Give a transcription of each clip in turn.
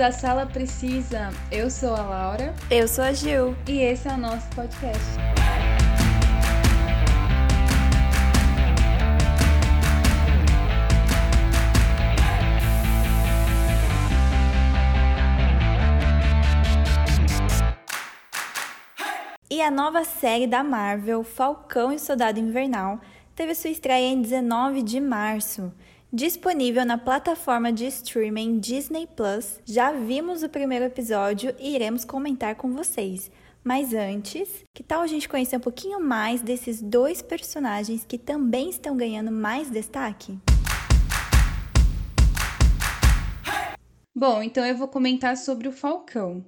À Sala Precisa. Eu sou a Laura. Eu sou a Gil. E esse é o nosso podcast. E a nova série da Marvel, Falcão e Soldado Invernal, teve sua estreia em 19 de março. Disponível na plataforma de streaming Disney Plus, já vimos o primeiro episódio e iremos comentar com vocês. Mas antes, que tal a gente conhecer um pouquinho mais desses dois personagens que também estão ganhando mais destaque? Bom, então eu vou comentar sobre o Falcão.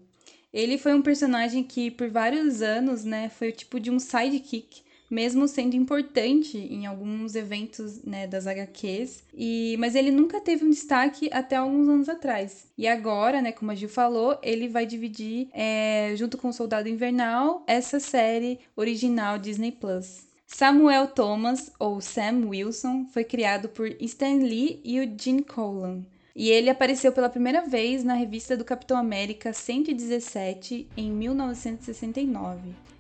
Ele foi um personagem que por vários anos, né, foi o tipo de um sidekick mesmo sendo importante em alguns eventos né, das HQs. E, mas ele nunca teve um destaque até alguns anos atrás. E agora, né, como a Gil falou, ele vai dividir, é, junto com o Soldado Invernal, essa série original Disney Plus. Samuel Thomas, ou Sam Wilson, foi criado por Stan Lee e o Gene Colan. E ele apareceu pela primeira vez na revista do Capitão América 117 em 1969.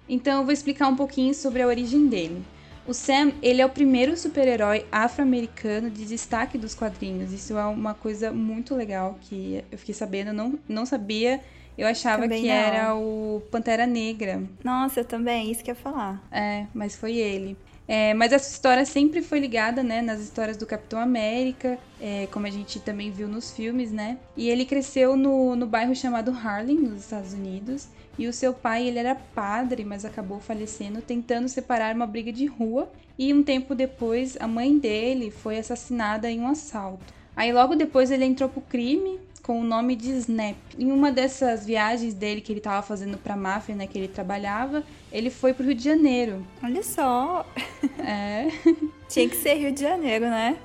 Então eu vou explicar um pouquinho sobre a origem dele. O Sam, ele é o primeiro super-herói afro-americano de destaque dos quadrinhos. Isso é uma coisa muito legal que eu fiquei sabendo, não, não sabia. Eu achava Também que não. era o Pantera Negra. Nossa, eu também, isso que eu ia falar. É, mas foi ele. É, mas essa história sempre foi ligada, né, nas histórias do Capitão América, é, como a gente também viu nos filmes, né? E ele cresceu no, no bairro chamado Harlem, nos Estados Unidos. E o seu pai, ele era padre, mas acabou falecendo tentando separar uma briga de rua. E um tempo depois, a mãe dele foi assassinada em um assalto. Aí logo depois ele entrou pro crime com o nome de Snap. Em uma dessas viagens dele que ele estava fazendo para a máfia, né, que ele trabalhava, ele foi pro Rio de Janeiro. Olha só. É. Tinha que ser Rio de Janeiro, né?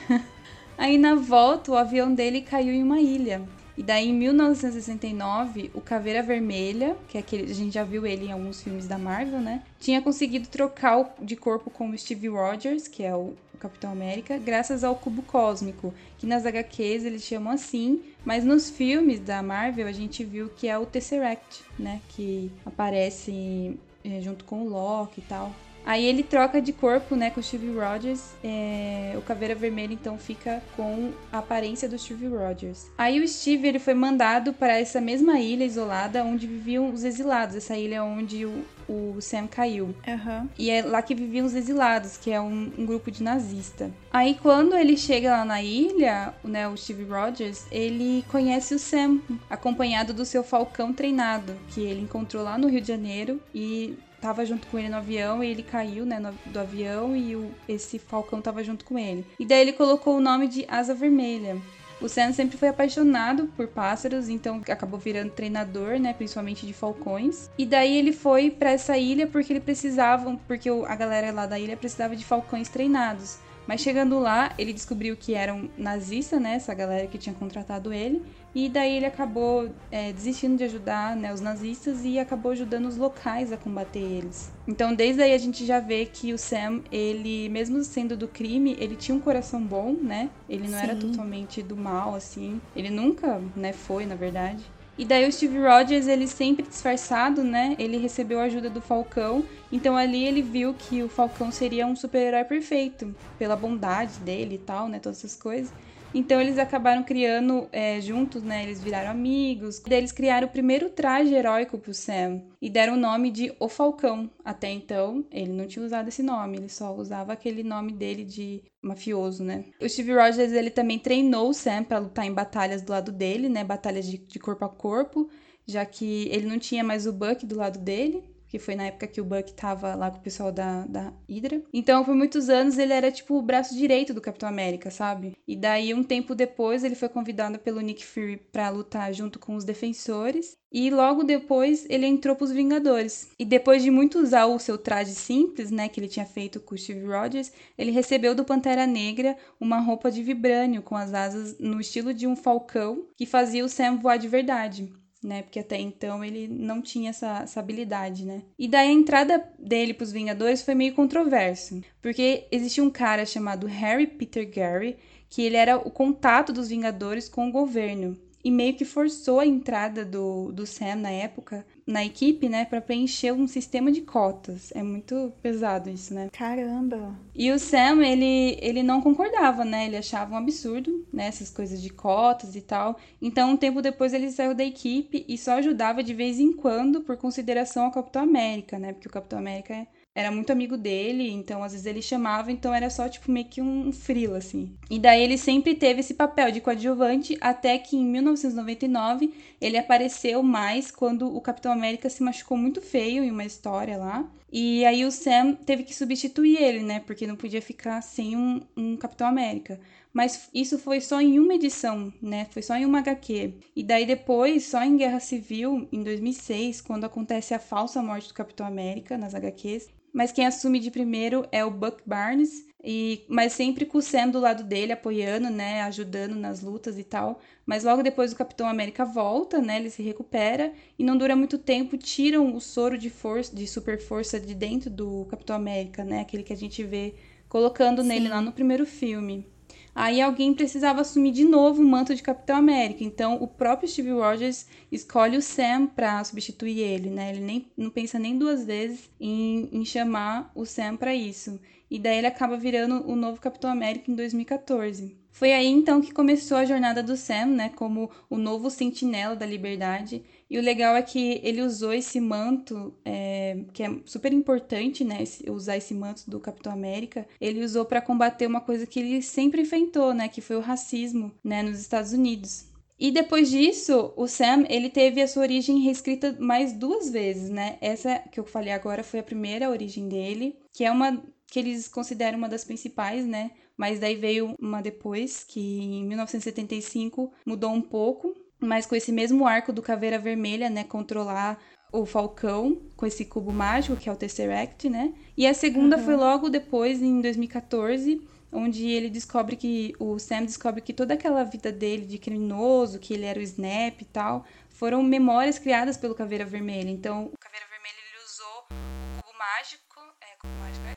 Aí na volta, o avião dele caiu em uma ilha. E daí, em 1969, o Caveira Vermelha, que é aquele, a gente já viu ele em alguns filmes da Marvel, né? Tinha conseguido trocar de corpo com o Steve Rogers, que é o, o Capitão América, graças ao cubo cósmico, que nas HQs eles chamam assim, mas nos filmes da Marvel a gente viu que é o Tesseract, né? Que aparece eh, junto com o Loki e tal. Aí ele troca de corpo, né, com o Steve Rogers. é, o Caveira Vermelha, então, fica com a aparência do Steve Rogers. Aí o Steve, ele foi mandado para essa mesma ilha isolada onde viviam os exilados. Essa ilha onde o, o Sam caiu. Aham. E é lá que viviam os exilados, que é um, um grupo de nazista. Aí quando ele chega lá na ilha, né, o Steve Rogers, ele conhece o Sam, acompanhado do seu falcão treinado, que ele encontrou lá no Rio de Janeiro e tava junto com ele no avião e ele caiu, né, no- do avião e o, esse falcão tava junto com ele. E daí ele colocou o nome de Asa Vermelha. O Sam sempre foi apaixonado por pássaros, então acabou virando treinador, né, principalmente de falcões. E daí ele foi pra essa ilha porque ele precisava, porque a galera lá da ilha precisava de falcões treinados. Mas chegando lá, ele descobriu que eram nazistas, né, essa galera que tinha contratado ele. E daí ele acabou é, desistindo de ajudar né, os nazistas e acabou ajudando os locais a combater eles. Então, desde aí a gente já vê que o Sam, ele, mesmo sendo do crime, ele tinha um coração bom, né? Ele não era Sim. totalmente do mal, assim. Ele nunca, né, foi, na verdade. E daí o Steve Rogers, ele sempre disfarçado, né? Ele recebeu a ajuda do Falcão. Então ali ele viu que o Falcão seria um super-herói perfeito. Pela bondade dele e tal, né? Todas essas coisas. Então eles acabaram criando é, juntos, né? Eles viraram amigos. Daí eles criaram o primeiro traje heróico pro Sam. E deram o nome de O Falcão. Até então, ele não tinha usado esse nome. Ele só usava aquele nome dele de mafioso, né? O Steve Rogers, ele também treinou o Sam pra lutar em batalhas do lado dele, né? Batalhas de, de corpo a corpo. Já que ele não tinha mais o Buck do lado dele. Que foi na época que o Buck tava lá com o pessoal da, da Hydra. Então, por muitos anos, ele era tipo o braço direito do Capitão América, sabe? E daí, um tempo depois, ele foi convidado pelo Nick Fury pra lutar junto com os defensores. E logo depois, ele entrou pros Vingadores. E depois de muito usar o seu traje simples, né, que ele tinha feito com o Steve Rogers, ele recebeu do Pantera Negra uma roupa de vibrânio com as asas no estilo de um falcão que fazia o Sam voar de verdade né? Porque até então ele não tinha essa, essa habilidade, né? E daí a entrada dele pros Vingadores foi meio controverso, porque existia um cara chamado Harry Peter Gary, que ele era o contato dos Vingadores com o governo. E meio que forçou a entrada do, do Sam na época na equipe, né, para preencher um sistema de cotas. É muito pesado isso, né? Caramba. E o Sam, ele, ele não concordava, né? Ele achava um absurdo, né, essas coisas de cotas e tal. Então, um tempo depois ele saiu da equipe e só ajudava de vez em quando por consideração ao Capitão América, né? Porque o Capitão América é era muito amigo dele, então às vezes ele chamava, então era só tipo meio que um frila assim. E daí ele sempre teve esse papel de coadjuvante até que em 1999 ele apareceu mais quando o Capitão América se machucou muito feio em uma história lá. E aí o Sam teve que substituir ele, né? Porque não podia ficar sem um, um Capitão América. Mas isso foi só em uma edição, né? Foi só em uma HQ. E daí depois, só em Guerra Civil, em 2006, quando acontece a falsa morte do Capitão América nas HQs, mas quem assume de primeiro é o Buck Barnes, e, mas sempre com o Sam do lado dele, apoiando, né, ajudando nas lutas e tal. Mas logo depois o Capitão América volta, né, ele se recupera e não dura muito tempo, tiram o soro de força, de super força de dentro do Capitão América, né, aquele que a gente vê colocando Sim. nele lá no primeiro filme. Aí alguém precisava assumir de novo o manto de Capitão América. Então o próprio Steve Rogers escolhe o Sam para substituir ele, né? Ele nem, não pensa nem duas vezes em, em chamar o Sam para isso. E daí ele acaba virando o novo Capitão América em 2014. Foi aí então que começou a jornada do Sam, né, como o novo sentinela da liberdade. E o legal é que ele usou esse manto, é, que é super importante, né, usar esse manto do Capitão América. Ele usou para combater uma coisa que ele sempre enfrentou, né, que foi o racismo, né, nos Estados Unidos. E depois disso, o Sam, ele teve a sua origem reescrita mais duas vezes, né? Essa que eu falei agora foi a primeira origem dele, que é uma que eles consideram uma das principais, né? Mas daí veio uma depois, que em 1975 mudou um pouco, mas com esse mesmo arco do Caveira Vermelha, né? Controlar o Falcão com esse cubo mágico, que é o Tesseract, né? E a segunda uhum. foi logo depois, em 2014, onde ele descobre que o Sam descobre que toda aquela vida dele de criminoso, que ele era o Snap e tal, foram memórias criadas pelo Caveira Vermelha. Então, o Caveira Vermelha ele usou o cubo mágico, é, cubo mágico, é?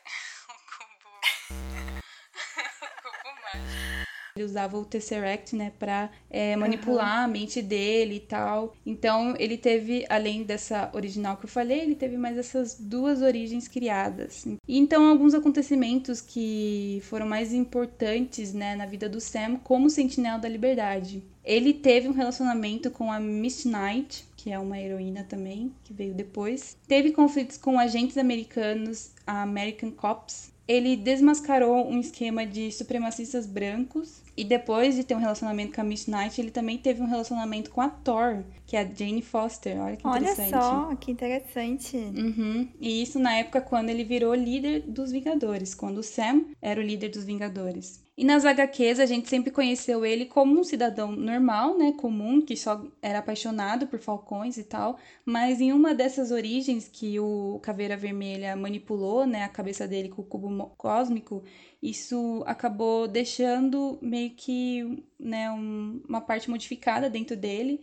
Ele usava o Tesseract, né, pra é, manipular uhum. a mente dele e tal. Então, ele teve, além dessa original que eu falei, ele teve mais essas duas origens criadas. E então, alguns acontecimentos que foram mais importantes, né, na vida do Sam como Sentinela da Liberdade. Ele teve um relacionamento com a Miss Knight, que é uma heroína também, que veio depois. Teve conflitos com agentes americanos, a American Cops, ele desmascarou um esquema de supremacistas brancos e depois de ter um relacionamento com a Miss Knight, ele também teve um relacionamento com a Thor, que é a Jane Foster. Olha que interessante. Olha só, que interessante. Uhum. E isso na época quando ele virou líder dos Vingadores, quando o Sam era o líder dos Vingadores. E nas HQs a gente sempre conheceu ele como um cidadão normal, né, comum, que só era apaixonado por falcões e tal, mas em uma dessas origens que o Caveira Vermelha manipulou, né, a cabeça dele com o cubo cósmico, isso acabou deixando meio que, né, um, uma parte modificada dentro dele.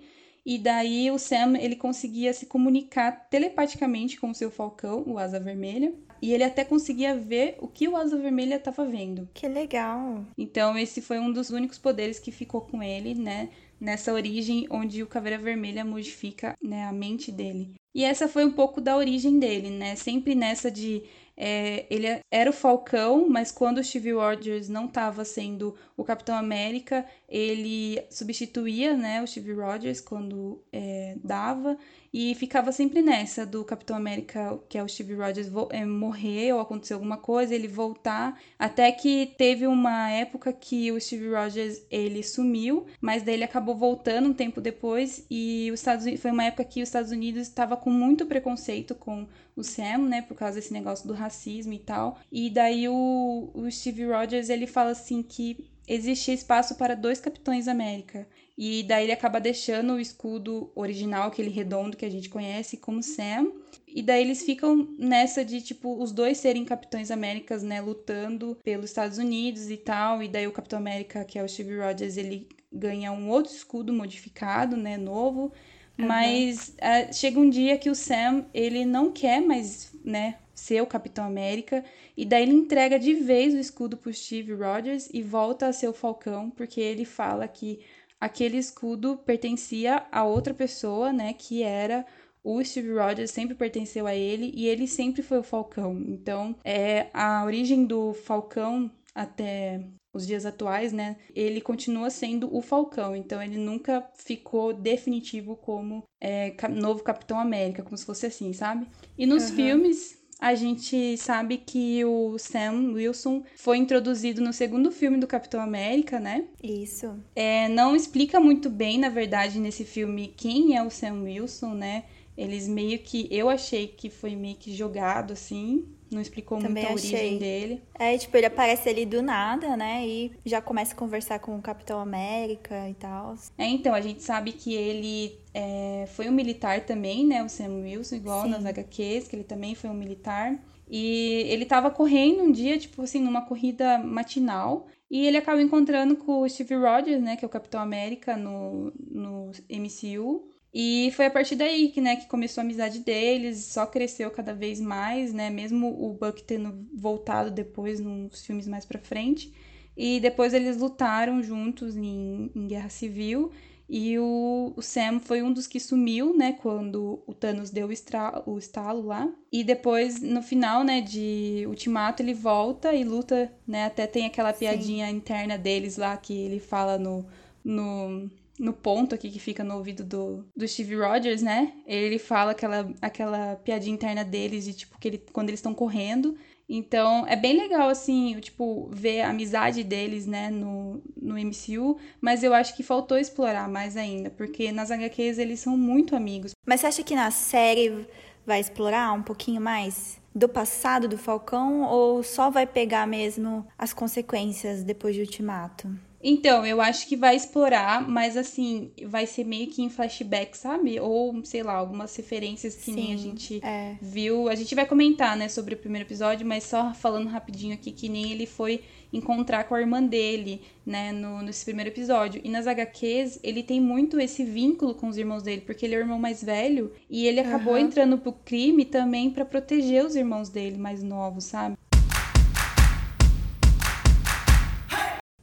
E daí o Sam, ele conseguia se comunicar telepaticamente com o seu falcão, o Asa Vermelha e ele até conseguia ver o que o Asa Vermelha estava vendo. Que legal! Então esse foi um dos únicos poderes que ficou com ele, né? Nessa origem onde o Caveira Vermelha modifica né, a mente dele. E essa foi um pouco da origem dele, né? Sempre nessa de é, ele era o Falcão, mas quando o Steve Rogers não estava sendo o Capitão América, ele substituía né, o Steve Rogers quando é, dava. E ficava sempre nessa do Capitão América, que é o Steve Rogers, é, morrer ou acontecer alguma coisa, ele voltar. Até que teve uma época que o Steve Rogers ele sumiu, mas daí ele acabou voltando um tempo depois. E os Estados Unidos, foi uma época que os Estados Unidos estava com muito preconceito com o Sam, né, por causa desse negócio do racismo e tal. E daí o, o Steve Rogers ele fala assim que existia espaço para dois Capitães América. E daí ele acaba deixando o escudo original, aquele redondo que a gente conhece como Sam. E daí eles ficam nessa de, tipo, os dois serem Capitães Américas, né, lutando pelos Estados Unidos e tal. E daí o Capitão América, que é o Steve Rogers, ele ganha um outro escudo modificado, né, novo. Uhum. Mas uh, chega um dia que o Sam, ele não quer mais, né, ser o Capitão América. E daí ele entrega de vez o escudo pro Steve Rogers e volta a ser o Falcão, porque ele fala que aquele escudo pertencia a outra pessoa, né, que era o Steve Rogers sempre pertenceu a ele e ele sempre foi o Falcão. Então, é a origem do Falcão até os dias atuais, né? Ele continua sendo o Falcão, então ele nunca ficou definitivo como é, novo Capitão América, como se fosse assim, sabe? E nos uhum. filmes a gente sabe que o Sam Wilson foi introduzido no segundo filme do Capitão América, né? Isso. É, não explica muito bem, na verdade, nesse filme quem é o Sam Wilson, né? Eles meio que. Eu achei que foi meio que jogado assim. Não explicou Também muito a achei. origem dele. É, tipo, ele aparece ali do nada, né? E já começa a conversar com o Capitão América e tal. É, então, a gente sabe que ele é, foi um militar também, né? O Sam Wilson, igual Sim. nas HQs, que ele também foi um militar. E ele tava correndo um dia, tipo assim, numa corrida matinal. E ele acaba encontrando com o Steve Rogers, né? Que é o Capitão América no, no MCU. E foi a partir daí que, né, que começou a amizade deles, só cresceu cada vez mais, né, mesmo o Buck tendo voltado depois nos filmes mais pra frente. E depois eles lutaram juntos em, em Guerra Civil. E o, o, Sam foi um dos que sumiu, né, quando o Thanos deu o, estra, o estalo lá. E depois, no final, né, de Ultimato, ele volta e luta, né, até tem aquela piadinha Sim. interna deles lá que ele fala no, no no ponto aqui que fica no ouvido do, do Steve Rogers, né? Ele fala aquela, aquela piadinha interna deles de tipo que ele, quando eles estão correndo. Então é bem legal, assim, tipo, ver a amizade deles, né, no, no MCU, mas eu acho que faltou explorar mais ainda, porque nas HQs eles são muito amigos. Mas você acha que na série vai explorar um pouquinho mais do passado do Falcão ou só vai pegar mesmo as consequências depois de Ultimato? Então, eu acho que vai explorar, mas assim, vai ser meio que em flashback, sabe? Ou, sei lá, algumas referências que Sim, nem a gente é. viu. A gente vai comentar, né, sobre o primeiro episódio, mas só falando rapidinho aqui que nem ele foi encontrar com a irmã dele, né, no, nesse primeiro episódio. E nas HQs, ele tem muito esse vínculo com os irmãos dele, porque ele é o irmão mais velho e ele acabou uhum. entrando pro crime também para proteger os irmãos dele mais novos, sabe?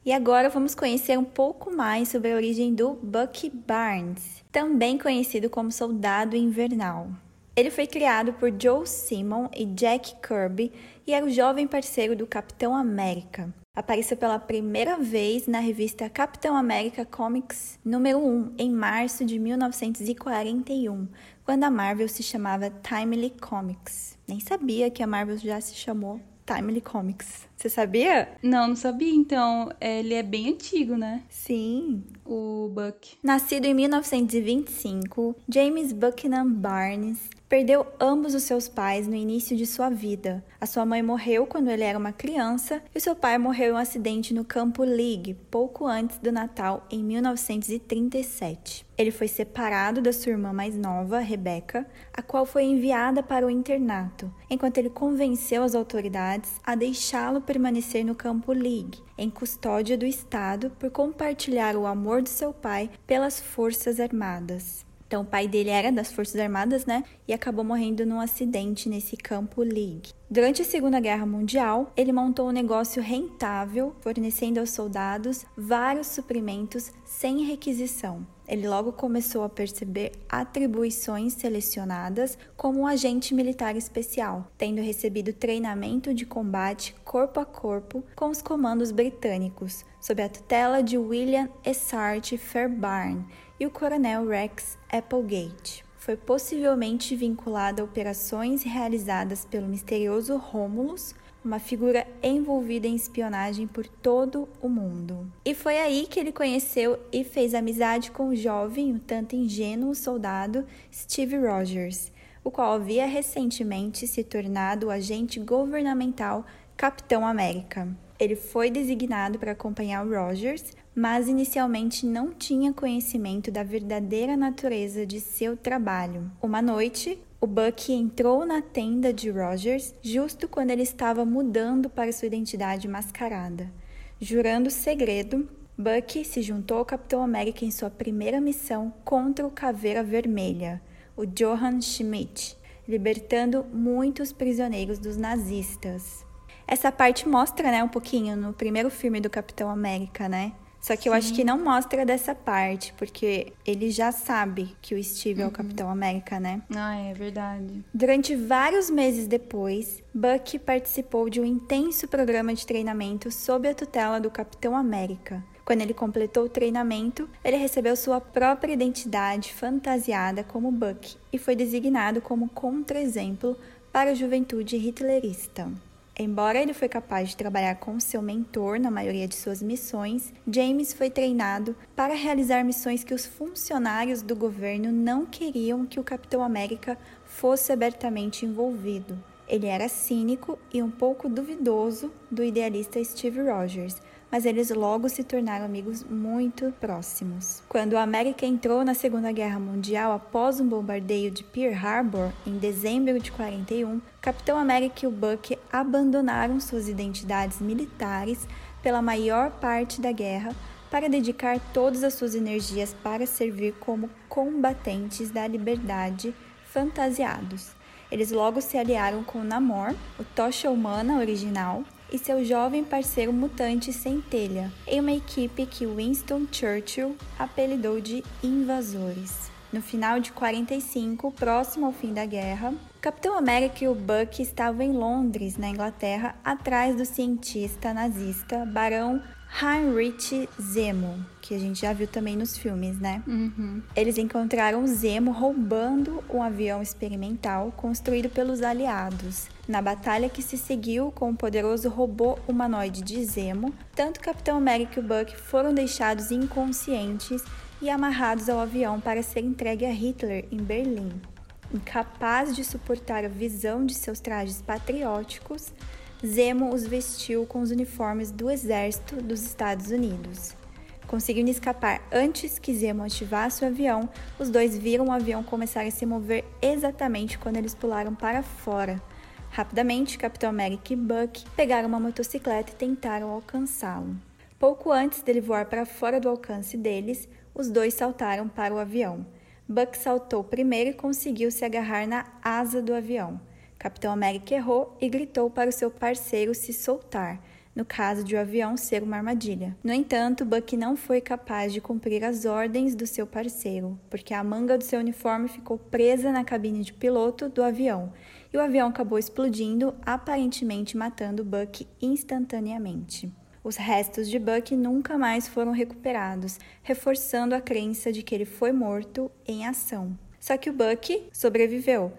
E agora vamos conhecer um pouco mais sobre a origem do Bucky Barnes, também conhecido como Soldado Invernal. Ele foi criado por Joe Simon e Jack Kirby e era o jovem parceiro do Capitão América. Apareceu pela primeira vez na revista Capitão América Comics número 1 em março de 1941, quando a Marvel se chamava Timely Comics. Nem sabia que a Marvel já se chamou Timely Comics. Você sabia? Não, não sabia. Então, ele é bem antigo, né? Sim. O Buck. Nascido em 1925, James Buchanan Barnes perdeu ambos os seus pais no início de sua vida. A sua mãe morreu quando ele era uma criança e seu pai morreu em um acidente no campo League, pouco antes do Natal, em 1937. Ele foi separado da sua irmã mais nova, Rebecca, a qual foi enviada para o internato, enquanto ele convenceu as autoridades a deixá-lo permanecer no campo League, em custódia do Estado, por compartilhar o amor de seu pai pelas Forças Armadas. Então, o pai dele era das Forças Armadas, né? E acabou morrendo num acidente nesse campo League. Durante a Segunda Guerra Mundial, ele montou um negócio rentável, fornecendo aos soldados vários suprimentos sem requisição. Ele logo começou a perceber atribuições selecionadas como um agente militar especial, tendo recebido treinamento de combate corpo a corpo com os comandos britânicos, sob a tutela de William Essart Fairbairn, e o coronel Rex Applegate. Foi possivelmente vinculado a operações realizadas pelo misterioso Romulus, uma figura envolvida em espionagem por todo o mundo. E foi aí que ele conheceu e fez amizade com o jovem, um tanto ingênuo soldado Steve Rogers, o qual havia recentemente se tornado o agente governamental Capitão América. Ele foi designado para acompanhar Rogers, mas inicialmente não tinha conhecimento da verdadeira natureza de seu trabalho. Uma noite, o Bucky entrou na tenda de Rogers justo quando ele estava mudando para sua identidade mascarada. Jurando segredo, Bucky se juntou ao Capitão América em sua primeira missão contra o Caveira Vermelha, o Johann Schmidt, libertando muitos prisioneiros dos nazistas. Essa parte mostra, né, um pouquinho no primeiro filme do Capitão América, né? Só que eu Sim. acho que não mostra dessa parte, porque ele já sabe que o Steve é o Capitão América, né? Ah, é verdade. Durante vários meses depois, Buck participou de um intenso programa de treinamento sob a tutela do Capitão América. Quando ele completou o treinamento, ele recebeu sua própria identidade fantasiada como Buck e foi designado como contra-exemplo para a juventude hitlerista. Embora ele foi capaz de trabalhar com seu mentor na maioria de suas missões, James foi treinado para realizar missões que os funcionários do governo não queriam que o Capitão América fosse abertamente envolvido. Ele era cínico e um pouco duvidoso do idealista Steve Rogers, mas eles logo se tornaram amigos muito próximos. Quando a América entrou na Segunda Guerra Mundial após um bombardeio de Pearl Harbor em dezembro de 41, Capitão América e o Buck abandonaram suas identidades militares pela maior parte da guerra para dedicar todas as suas energias para servir como combatentes da liberdade fantasiados. Eles logo se aliaram com Namor, o Tocha Humana original, e seu jovem parceiro mutante Centelha, em uma equipe que Winston Churchill apelidou de Invasores. No final de 45, próximo ao fim da guerra, Capitão América e o Buck estavam em Londres, na Inglaterra, atrás do cientista nazista Barão Heinrich Zemo, que a gente já viu também nos filmes, né? Uhum. Eles encontraram Zemo roubando um avião experimental construído pelos aliados. Na batalha que se seguiu com o poderoso robô humanoide de Zemo, tanto Capitão América e o Buck foram deixados inconscientes e amarrados ao avião para ser entregue a Hitler em Berlim. Incapaz de suportar a visão de seus trajes patrióticos, Zemo os vestiu com os uniformes do exército dos Estados Unidos. Conseguindo escapar antes que Zemo ativasse o avião, os dois viram o avião começar a se mover exatamente quando eles pularam para fora. Rapidamente, Capitão América e Buck pegaram uma motocicleta e tentaram alcançá-lo. Pouco antes dele voar para fora do alcance deles, os dois saltaram para o avião. Buck saltou primeiro e conseguiu se agarrar na asa do avião. Capitão América errou e gritou para o seu parceiro se soltar, no caso de o avião ser uma armadilha. No entanto, Buck não foi capaz de cumprir as ordens do seu parceiro, porque a manga do seu uniforme ficou presa na cabine de piloto do avião, e o avião acabou explodindo, aparentemente matando Buck instantaneamente. Os restos de Buck nunca mais foram recuperados, reforçando a crença de que ele foi morto em ação. Só que o Buck sobreviveu.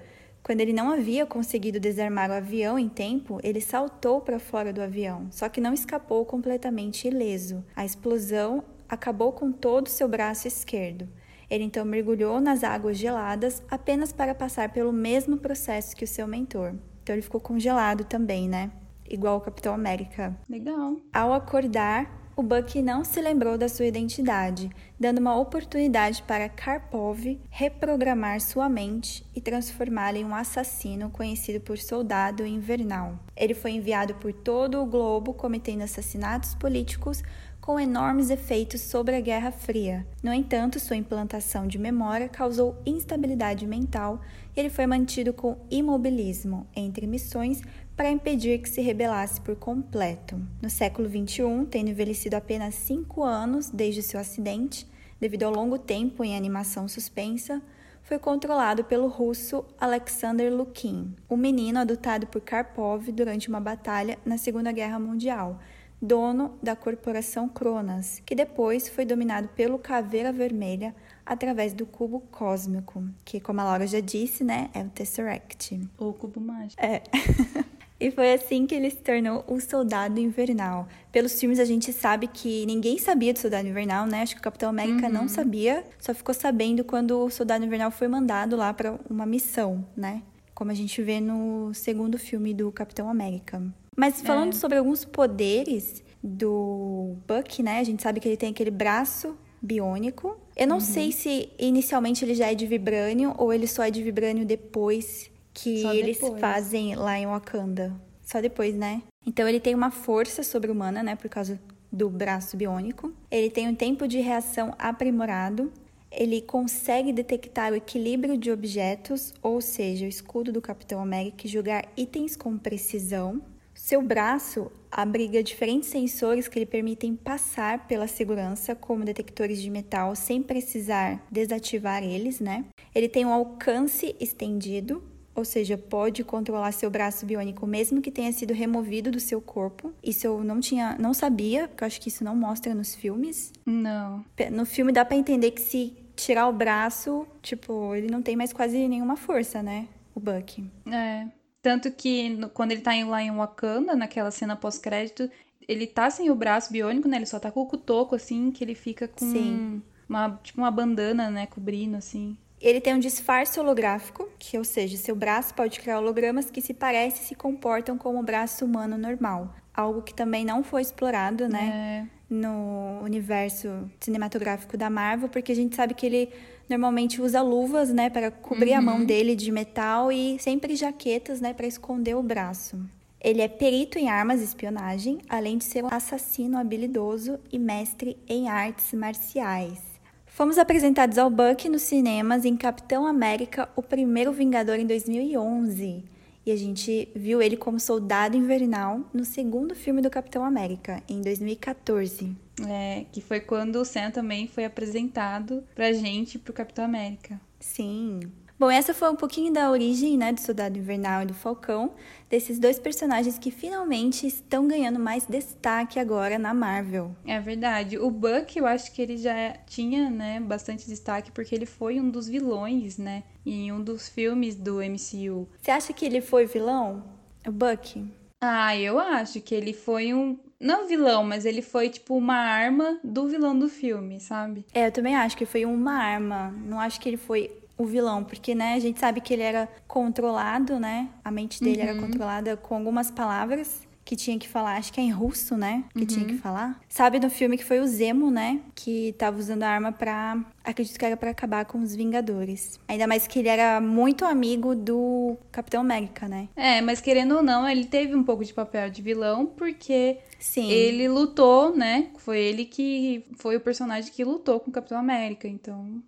Quando ele não havia conseguido desarmar o avião em tempo, ele saltou para fora do avião, só que não escapou completamente ileso. A explosão acabou com todo o seu braço esquerdo. Ele então mergulhou nas águas geladas apenas para passar pelo mesmo processo que o seu mentor. Então ele ficou congelado também, né? Igual o Capitão América. Legal. Ao acordar, o Bucky não se lembrou da sua identidade, dando uma oportunidade para Karpov reprogramar sua mente e transformá-la em um assassino conhecido por Soldado Invernal. Ele foi enviado por todo o globo cometendo assassinatos políticos com enormes efeitos sobre a Guerra Fria. No entanto, sua implantação de memória causou instabilidade mental e ele foi mantido com imobilismo entre missões para impedir que se rebelasse por completo. No século XXI, tendo envelhecido apenas cinco anos desde seu acidente, devido ao longo tempo em animação suspensa, foi controlado pelo russo Alexander Lukin, um menino adotado por Karpov durante uma batalha na Segunda Guerra Mundial, dono da corporação Cronas, que depois foi dominado pelo Caveira Vermelha através do cubo cósmico, que, como a Laura já disse, né, é o Tesseract. O cubo mágico. É. E foi assim que ele se tornou o Soldado Invernal. Pelos filmes a gente sabe que ninguém sabia do Soldado Invernal, né? Acho que o Capitão América uhum. não sabia, só ficou sabendo quando o Soldado Invernal foi mandado lá para uma missão, né? Como a gente vê no segundo filme do Capitão América. Mas falando é. sobre alguns poderes do Buck, né? A gente sabe que ele tem aquele braço biônico. Eu não uhum. sei se inicialmente ele já é de vibrânio ou ele só é de vibrânio depois que Só eles depois. fazem lá em Wakanda. Só depois, né? Então ele tem uma força sobre-humana, né? Por causa do braço biônico. Ele tem um tempo de reação aprimorado. Ele consegue detectar o equilíbrio de objetos, ou seja, o escudo do Capitão América e jogar itens com precisão. Seu braço abriga diferentes sensores que lhe permitem passar pela segurança, como detectores de metal, sem precisar desativar eles, né? Ele tem um alcance estendido, ou seja, pode controlar seu braço biônico mesmo que tenha sido removido do seu corpo. Isso eu não tinha, não sabia, porque eu acho que isso não mostra nos filmes. Não. No filme dá para entender que se tirar o braço, tipo, ele não tem mais quase nenhuma força, né? O Buck. É. Tanto que no, quando ele tá lá em Wakanda, naquela cena pós-crédito, ele tá sem o braço biônico, né? Ele só tá com o cutoco, assim, que ele fica com Sim. uma, tipo uma bandana, né? Cobrindo, assim. Ele tem um disfarce holográfico, que, ou seja, seu braço pode criar hologramas que se parecem e se comportam como o braço humano normal. Algo que também não foi explorado, né? É. No universo cinematográfico da Marvel, porque a gente sabe que ele normalmente usa luvas, né, para cobrir a mão dele de metal e sempre jaquetas, né, para esconder o braço. Ele é perito em armas e espionagem, além de ser um assassino habilidoso e mestre em artes marciais. Fomos apresentados ao Buck nos cinemas em Capitão América, o primeiro Vingador em 2011. E a gente viu ele como soldado invernal no segundo filme do Capitão América, em 2014. É, que foi quando o Sam também foi apresentado pra gente pro Capitão América. Sim. Bom, essa foi um pouquinho da origem, né, do Soldado Invernal e do Falcão, desses dois personagens que finalmente estão ganhando mais destaque agora na Marvel. É verdade. O Buck, eu acho que ele já tinha, né, bastante destaque porque ele foi um dos vilões, né, em um dos filmes do MCU. Você acha que ele foi vilão? O Buck? Ah, eu acho que ele foi um não vilão, mas ele foi tipo uma arma do vilão do filme, sabe? É, eu também acho que foi uma arma. Não acho que ele foi o vilão, porque, né, a gente sabe que ele era controlado, né? A mente dele era controlada com algumas palavras que tinha que falar, acho que é em russo, né? Que tinha que falar. Sabe no filme que foi o Zemo, né? Que tava usando a arma pra. Acredito que era pra acabar com os Vingadores. Ainda mais que ele era muito amigo do Capitão América, né? É, mas querendo ou não, ele teve um pouco de papel de vilão porque Sim. ele lutou, né? Foi ele que foi o personagem que lutou com o Capitão América, então.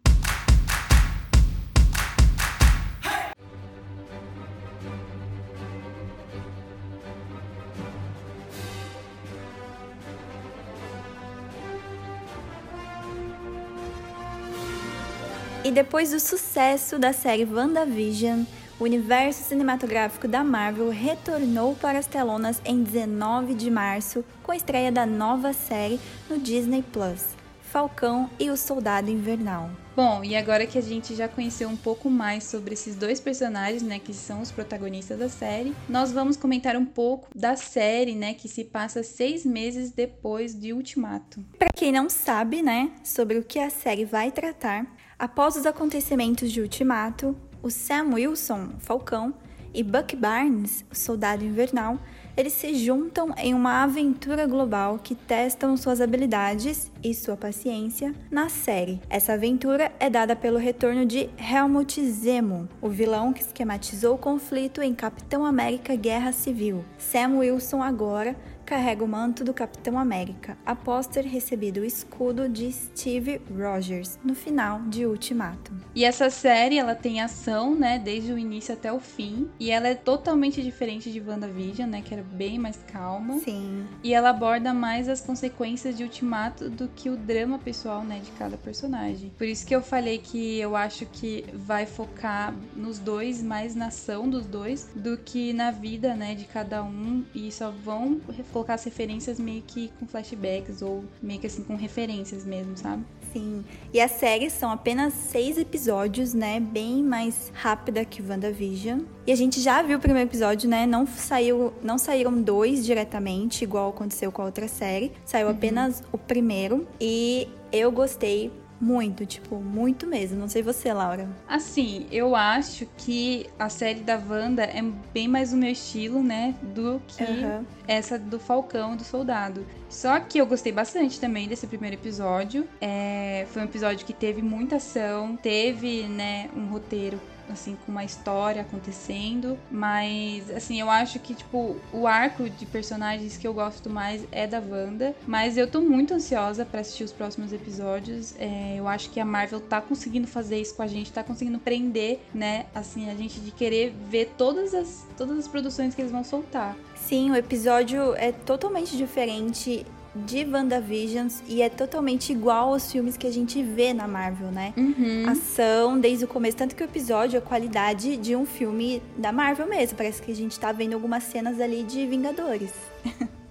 E depois do sucesso da série WandaVision, o universo cinematográfico da Marvel retornou para as telonas em 19 de março com a estreia da nova série no Disney Plus, Falcão e o Soldado Invernal. Bom, e agora que a gente já conheceu um pouco mais sobre esses dois personagens, né, que são os protagonistas da série, nós vamos comentar um pouco da série, né, que se passa seis meses depois de Ultimato. Para quem não sabe, né, sobre o que a série vai tratar, após os acontecimentos de Ultimato, o Sam Wilson, Falcão, e Buck Barnes, o Soldado Invernal, eles se juntam em uma aventura global que testam suas habilidades e sua paciência na série. Essa aventura é dada pelo retorno de Helmut Zemo, o vilão que esquematizou o conflito em Capitão América Guerra Civil. Sam Wilson agora carrega o manto do Capitão América, após ter recebido o escudo de Steve Rogers no final de Ultimato. E essa série, ela tem ação, né, desde o início até o fim, e ela é totalmente diferente de WandaVision, né, que era bem mais calma. Sim. E ela aborda mais as consequências de Ultimato do que o drama pessoal, né, de cada personagem. Por isso que eu falei que eu acho que vai focar nos dois, mais na ação dos dois, do que na vida, né, de cada um, e só vão colocar as referências meio que com flashbacks ou meio que assim com referências mesmo, sabe? Sim. E as séries são apenas seis episódios, né? Bem mais rápida que WandaVision. E a gente já viu o primeiro episódio, né? Não, saiu, não saíram dois diretamente, igual aconteceu com a outra série. Saiu apenas o primeiro. E eu gostei muito, tipo, muito mesmo. Não sei você, Laura. Assim, eu acho que a série da Wanda é bem mais o meu estilo, né? Do que Aham. essa do Falcão, do Soldado. Só que eu gostei bastante também desse primeiro episódio. É, foi um episódio que teve muita ação, teve, né, um roteiro assim, com uma história acontecendo. Mas, assim, eu acho que, tipo, o arco de personagens que eu gosto mais é da Wanda. Mas eu tô muito ansiosa para assistir os próximos episódios. É, eu acho que a Marvel tá conseguindo fazer isso com a gente, tá conseguindo prender, né, assim, a gente de querer ver todas as, todas as produções que eles vão soltar. Sim, o episódio é totalmente diferente de WandaVisions e é totalmente igual aos filmes que a gente vê na Marvel, né? Uhum. Ação desde o começo, tanto que o episódio, a qualidade de um filme da Marvel mesmo. Parece que a gente tá vendo algumas cenas ali de Vingadores.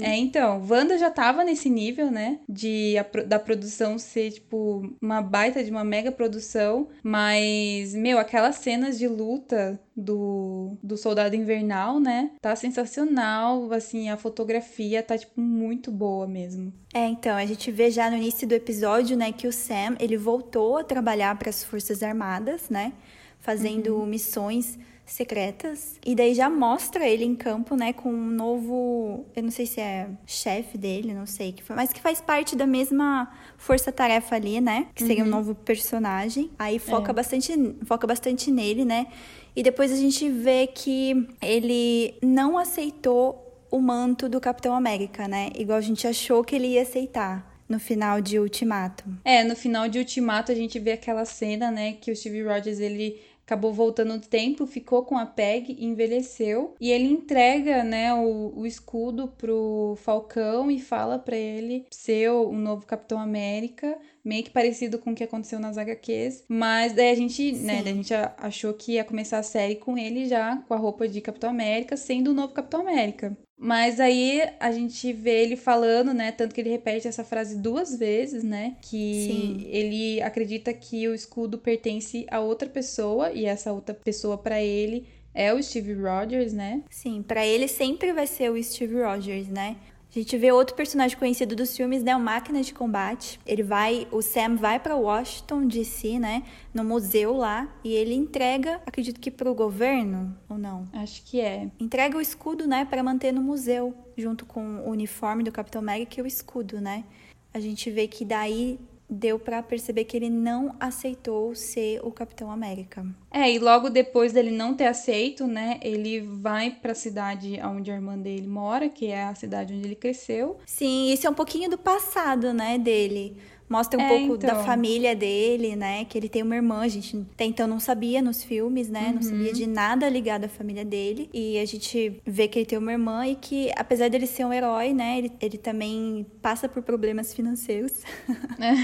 É, então, Wanda já tava nesse nível, né? De a, da produção ser, tipo, uma baita de uma mega produção. Mas, meu, aquelas cenas de luta do, do Soldado Invernal, né? Tá sensacional. Assim, a fotografia tá, tipo, muito boa mesmo. É, então, a gente vê já no início do episódio, né, que o Sam, ele voltou a trabalhar para as Forças Armadas, né? Fazendo uhum. missões secretas. E daí já mostra ele em campo, né, com um novo, eu não sei se é chefe dele, não sei, mas que faz parte da mesma força-tarefa ali, né, que seria uhum. um novo personagem. Aí foca é. bastante, foca bastante nele, né? E depois a gente vê que ele não aceitou o manto do Capitão América, né? Igual a gente achou que ele ia aceitar no final de Ultimato. É, no final de Ultimato a gente vê aquela cena, né, que o Steve Rogers ele acabou voltando no tempo, ficou com a Peg, envelheceu e ele entrega, né, o, o escudo pro Falcão e fala para ele ser o, o novo Capitão América, meio que parecido com o que aconteceu nas HQs, mas daí a gente, né, Sim. né, daí a gente achou que ia começar a série com ele já com a roupa de Capitão América, sendo o novo Capitão América. Mas aí a gente vê ele falando, né? Tanto que ele repete essa frase duas vezes, né? Que Sim. ele acredita que o escudo pertence a outra pessoa e essa outra pessoa para ele é o Steve Rogers, né? Sim, para ele sempre vai ser o Steve Rogers, né? A gente vê outro personagem conhecido dos filmes, né? O Máquina de Combate. Ele vai, o Sam vai para Washington DC, né? No museu lá e ele entrega, acredito que para o governo ou não? Acho que é. Entrega o escudo, né? Para manter no museu, junto com o uniforme do Capitão América e o escudo, né? A gente vê que daí deu para perceber que ele não aceitou ser o Capitão América. É, e logo depois dele não ter aceito, né, ele vai para a cidade onde a irmã dele mora, que é a cidade onde ele cresceu. Sim, isso é um pouquinho do passado, né, dele. Mostra um é, pouco então. da família dele, né? Que ele tem uma irmã, a gente até então não sabia nos filmes, né? Uhum. Não sabia de nada ligado à família dele. E a gente vê que ele tem uma irmã e que, apesar dele ser um herói, né? Ele, ele também passa por problemas financeiros. É.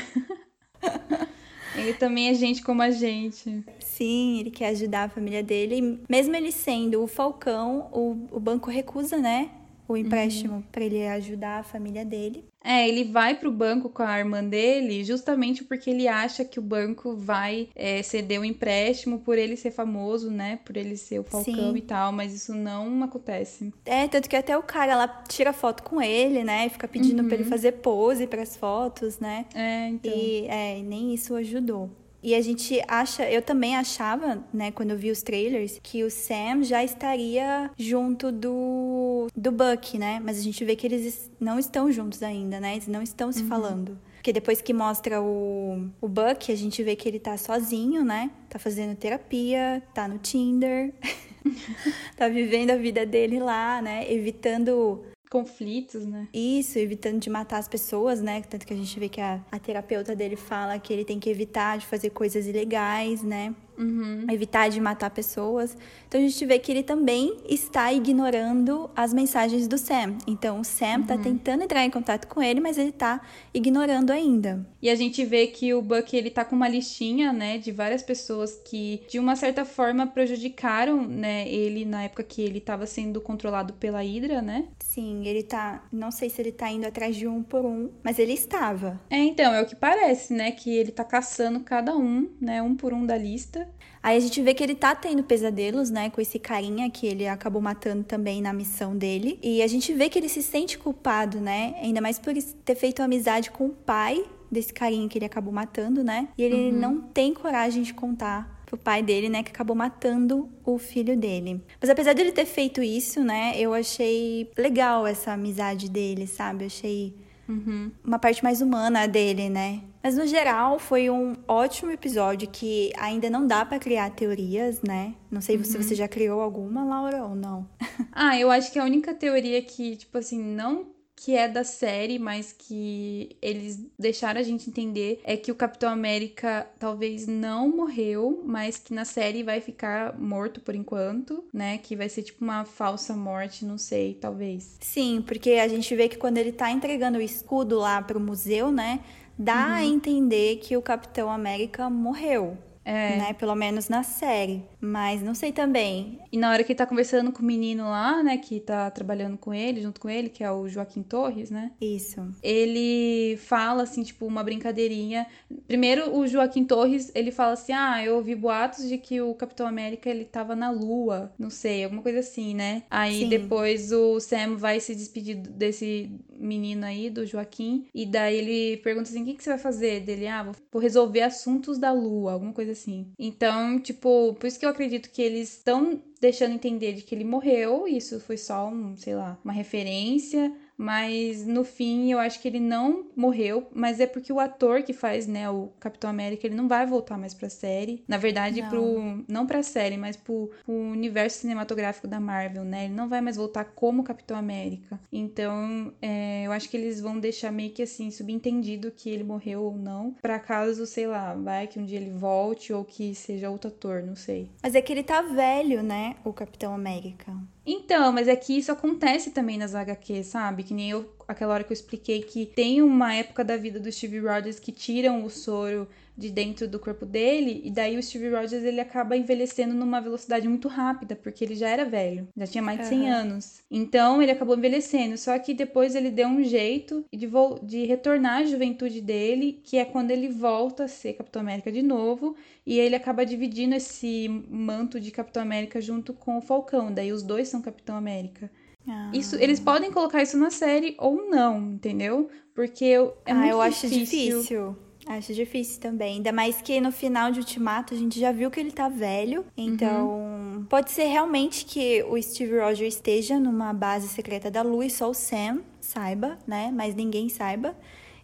Ele também é gente como a gente. Sim, ele quer ajudar a família dele. E mesmo ele sendo o Falcão, o, o banco recusa, né? O empréstimo uhum. para ele ajudar a família dele. É, ele vai pro banco com a irmã dele justamente porque ele acha que o banco vai é, ceder o um empréstimo por ele ser famoso, né? Por ele ser o Falcão Sim. e tal, mas isso não acontece. É, tanto que até o cara lá tira foto com ele, né? E fica pedindo uhum. pra ele uhum. fazer pose para as fotos, né? É, então. E é, nem isso ajudou. E a gente acha, eu também achava, né, quando eu vi os trailers, que o Sam já estaria junto do, do Buck, né? Mas a gente vê que eles não estão juntos ainda, né? Eles não estão se uhum. falando. Porque depois que mostra o, o Buck, a gente vê que ele tá sozinho, né? Tá fazendo terapia, tá no Tinder, tá vivendo a vida dele lá, né? Evitando conflitos, né? Isso, evitando de matar as pessoas, né? Tanto que a gente vê que a, a terapeuta dele fala que ele tem que evitar de fazer coisas ilegais, né? Uhum. Evitar de matar pessoas. Então a gente vê que ele também está ignorando as mensagens do Sam. Então o Sam está uhum. tentando entrar em contato com ele, mas ele está ignorando ainda. E a gente vê que o Buck ele tá com uma listinha, né, de várias pessoas que de uma certa forma prejudicaram, né, ele na época que ele estava sendo controlado pela Hydra, né? Sim, ele tá, não sei se ele tá indo atrás de um por um, mas ele estava. É, então, é o que parece, né, que ele tá caçando cada um, né, um por um da lista. Aí a gente vê que ele tá tendo pesadelos, né, com esse carinha que ele acabou matando também na missão dele. E a gente vê que ele se sente culpado, né? Ainda mais por ter feito amizade com o pai desse carinha que ele acabou matando, né? E ele uhum. não tem coragem de contar pro pai dele, né, que acabou matando o filho dele. Mas apesar dele ter feito isso, né, eu achei legal essa amizade dele, sabe? Eu achei Uhum. Uma parte mais humana dele, né? Mas no geral foi um ótimo episódio que ainda não dá para criar teorias, né? Não sei uhum. se você já criou alguma, Laura, ou não. ah, eu acho que a única teoria que, tipo assim, não que é da série, mas que eles deixaram a gente entender é que o Capitão América talvez não morreu, mas que na série vai ficar morto por enquanto, né? Que vai ser tipo uma falsa morte, não sei, talvez. Sim, porque a gente vê que quando ele tá entregando o escudo lá pro museu, né? Dá uhum. a entender que o Capitão América morreu. É. Né? Pelo menos na série. Mas não sei também. E na hora que ele tá conversando com o menino lá, né, que tá trabalhando com ele, junto com ele, que é o Joaquim Torres, né? Isso. Ele fala, assim, tipo, uma brincadeirinha. Primeiro, o Joaquim Torres, ele fala assim: ah, eu ouvi boatos de que o Capitão América, ele tava na lua. Não sei, alguma coisa assim, né? Aí Sim. depois o Sam vai se despedir desse menino aí, do Joaquim. E daí ele pergunta assim: o que, que você vai fazer? Dele, ah, vou resolver assuntos da lua, alguma coisa assim. Então, tipo, por isso que eu acredito que eles estão deixando entender de que ele morreu, isso foi só um, sei lá, uma referência, mas no fim eu acho que ele não morreu, mas é porque o ator que faz, né, o Capitão América, ele não vai voltar mais pra série. Na verdade, não. pro não pra série, mas pro, pro universo cinematográfico da Marvel, né? Ele não vai mais voltar como Capitão América. Então, é, eu acho que eles vão deixar meio que assim subentendido que ele morreu ou não, para caso, sei lá, vai que um dia ele volte ou que seja outro ator, não sei. Mas é que ele tá velho, né, o Capitão América. Então, mas é que isso acontece também nas HQs, sabe? Que nem eu, aquela hora que eu expliquei que tem uma época da vida do Steve Rogers que tiram o soro de dentro do corpo dele, e daí o Steve Rogers ele acaba envelhecendo numa velocidade muito rápida, porque ele já era velho, já tinha mais de 100 uhum. anos. Então ele acabou envelhecendo, só que depois ele deu um jeito de, de retornar à juventude dele, que é quando ele volta a ser Capitão América de novo, e ele acaba dividindo esse manto de Capitão América junto com o Falcão, daí os dois são Capitão América. Ah. Isso, eles podem colocar isso na série ou não, entendeu? Porque é ah, muito eu acho difícil. Acho difícil também. Ainda mais que no final de Ultimato a gente já viu que ele tá velho. Então, uhum. pode ser realmente que o Steve Rogers esteja numa base secreta da Lua e só o Sam saiba, né? Mas ninguém saiba.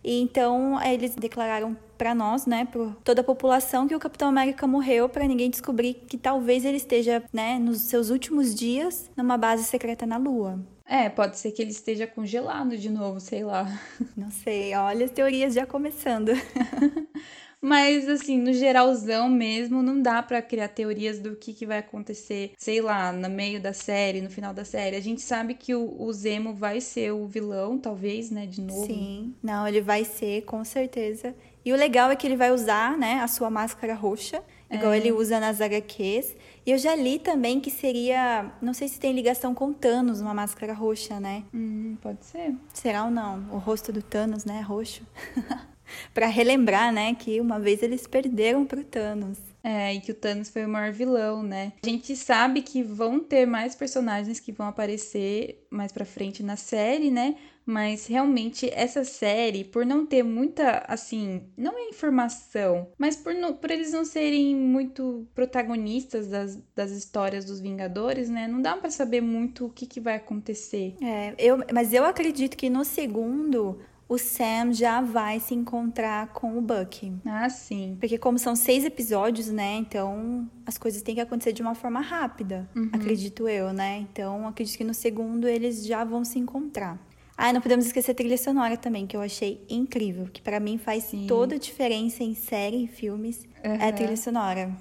E então eles declararam para nós, né, por toda a população que o Capitão América morreu para ninguém descobrir que talvez ele esteja, né, nos seus últimos dias numa base secreta na Lua. É, pode ser que ele esteja congelado de novo, sei lá. Não sei, olha as teorias já começando. Mas, assim, no geralzão mesmo, não dá para criar teorias do que, que vai acontecer, sei lá, no meio da série, no final da série. A gente sabe que o, o Zemo vai ser o vilão, talvez, né, de novo. Sim, não, ele vai ser, com certeza. E o legal é que ele vai usar, né, a sua máscara roxa, igual é. ele usa nas HQs. E eu já li também que seria. Não sei se tem ligação com Thanos, uma máscara roxa, né? Hum, pode ser. Será ou não? O rosto do Thanos, né? Roxo. para relembrar, né, que uma vez eles perderam pro Thanos. É, e que o Thanos foi o maior vilão, né? A gente sabe que vão ter mais personagens que vão aparecer mais pra frente na série, né? Mas realmente essa série, por não ter muita, assim, não é informação, mas por, não, por eles não serem muito protagonistas das, das histórias dos Vingadores, né? Não dá para saber muito o que, que vai acontecer. É, eu, mas eu acredito que no segundo o Sam já vai se encontrar com o Bucky. Ah, sim. Porque como são seis episódios, né? Então as coisas têm que acontecer de uma forma rápida, uhum. acredito eu, né? Então acredito que no segundo eles já vão se encontrar. Ah, não podemos esquecer a trilha sonora também, que eu achei incrível, que para mim faz sim. toda a diferença em série e filmes, uhum. é a trilha sonora.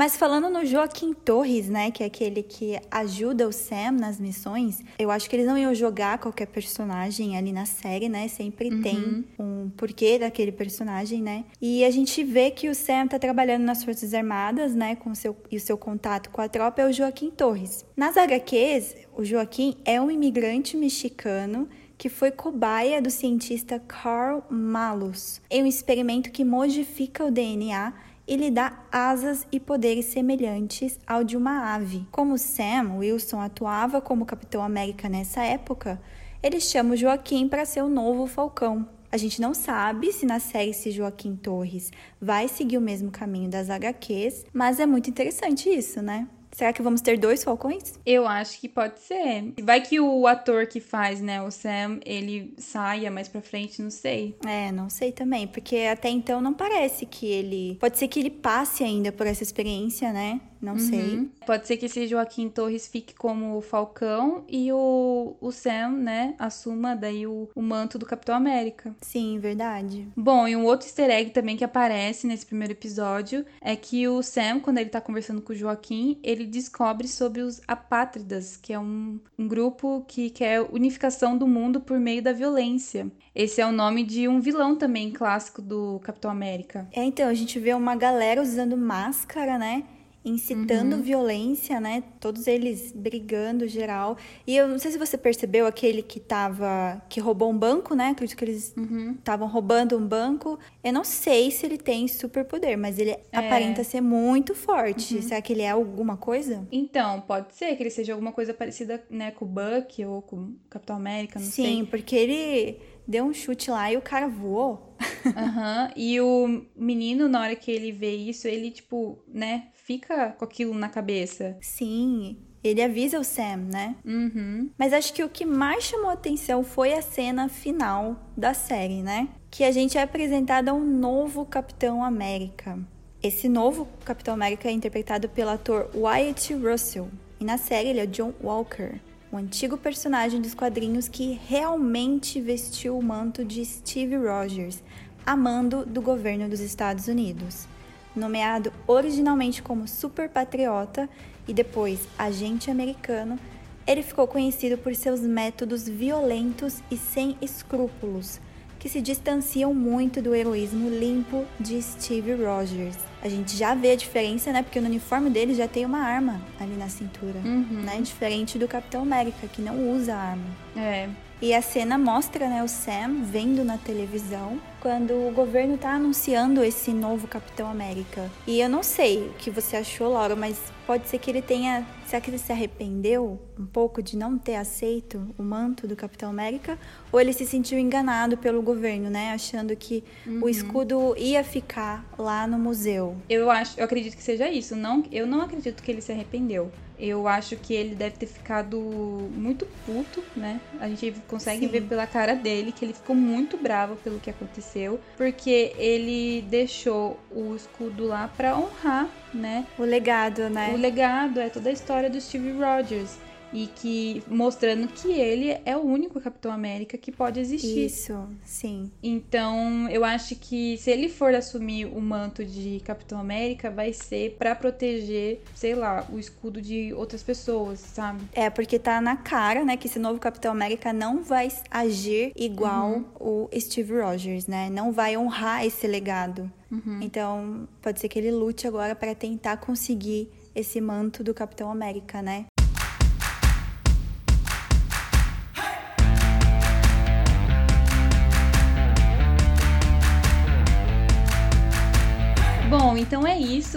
Mas falando no Joaquim Torres, né, que é aquele que ajuda o Sam nas missões, eu acho que eles não iam jogar qualquer personagem ali na série, né? Sempre uhum. tem um porquê daquele personagem, né? E a gente vê que o Sam tá trabalhando nas Forças Armadas, né, com o seu e o seu contato com a tropa é o Joaquim Torres. Nas HQs, o Joaquim é um imigrante mexicano que foi cobaia do cientista Carl Malus em um experimento que modifica o DNA e lhe dá asas e poderes semelhantes ao de uma ave. Como Sam Wilson atuava como Capitão América nessa época, ele chama o Joaquim para ser o novo Falcão. A gente não sabe se na série se Joaquim Torres vai seguir o mesmo caminho das HQs, mas é muito interessante isso, né? Será que vamos ter dois Falcões? Eu acho que pode ser. Vai que o ator que faz, né, o Sam, ele saia mais pra frente, não sei. É, não sei também, porque até então não parece que ele. Pode ser que ele passe ainda por essa experiência, né? Não uhum. sei. Pode ser que esse Joaquim Torres fique como o Falcão e o, o Sam, né, assuma daí o, o manto do Capitão América. Sim, verdade. Bom, e um outro easter egg também que aparece nesse primeiro episódio é que o Sam, quando ele tá conversando com o Joaquim, ele descobre sobre os apátridas, que é um, um grupo que quer unificação do mundo por meio da violência. Esse é o nome de um vilão também clássico do Capitão América. É, então, a gente vê uma galera usando máscara, né? Incitando uhum. violência, né? Todos eles brigando geral. E eu não sei se você percebeu aquele que tava que roubou um banco, né? Acredito que eles estavam uhum. roubando um banco. Eu não sei se ele tem superpoder, mas ele é. aparenta ser muito forte. Uhum. Será que ele é alguma coisa? Então, pode ser que ele seja alguma coisa parecida, né, com o Buck ou com o Capitão América, não Sim, sei. Sim, porque ele deu um chute lá e o cara voou. Aham. Uhum. E o menino, na hora que ele vê isso, ele, tipo, né, fica com aquilo na cabeça. Sim. Ele avisa o Sam, né? Uhum. Mas acho que o que mais chamou atenção foi a cena final da série, né? Que a gente é apresentado a um novo Capitão América. Esse novo Capitão América é interpretado pelo ator Wyatt Russell. E na série ele é John Walker, um antigo personagem dos quadrinhos que realmente vestiu o manto de Steve Rogers, amando do governo dos Estados Unidos. Nomeado originalmente como super patriota e depois agente americano, ele ficou conhecido por seus métodos violentos e sem escrúpulos, que se distanciam muito do heroísmo limpo de Steve Rogers. A gente já vê a diferença, né? Porque no uniforme dele já tem uma arma ali na cintura, uhum. né? Diferente do Capitão América, que não usa arma. É. E a cena mostra, né, o Sam vendo na televisão quando o governo tá anunciando esse novo Capitão América. E eu não sei o que você achou, Laura, mas pode ser que ele tenha. Será que ele se arrependeu um pouco de não ter aceito o manto do Capitão América? Ou ele se sentiu enganado pelo governo, né? Achando que uhum. o escudo ia ficar lá no museu. Eu acho, eu acredito que seja isso. Não, eu não acredito que ele se arrependeu. Eu acho que ele deve ter ficado muito puto, né? A gente consegue Sim. ver pela cara dele que ele ficou muito bravo pelo que aconteceu, porque ele deixou o escudo lá para honrar, né? O legado, né? O legado é toda a história do Steve Rogers e que mostrando que ele é o único Capitão América que pode existir. Isso, sim. Então, eu acho que se ele for assumir o manto de Capitão América, vai ser para proteger, sei lá, o escudo de outras pessoas, sabe? É, porque tá na cara, né, que esse novo Capitão América não vai agir igual uhum. o Steve Rogers, né? Não vai honrar esse legado. Uhum. Então, pode ser que ele lute agora para tentar conseguir esse manto do Capitão América, né?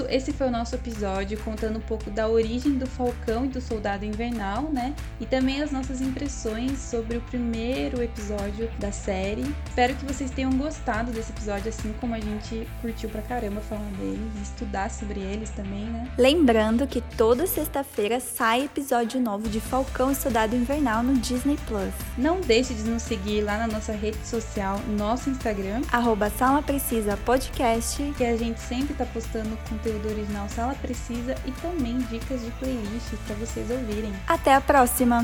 Isso. Esse foi o nosso episódio contando um pouco da origem do Falcão e do Soldado Invernal, né? E também as nossas impressões sobre o primeiro episódio da série. Espero que vocês tenham gostado desse episódio, assim como a gente curtiu pra caramba falar deles, estudar sobre eles também, né? Lembrando que toda sexta-feira sai episódio novo de Falcão e Soldado Invernal no Disney Plus. Não deixe de nos seguir lá na nossa rede social, nosso Instagram, arroba Sala Precisa Podcast, que a gente sempre sempre tá postando conteúdo original Sala Precisa e também dicas de playlist para vocês ouvirem. Até a próxima!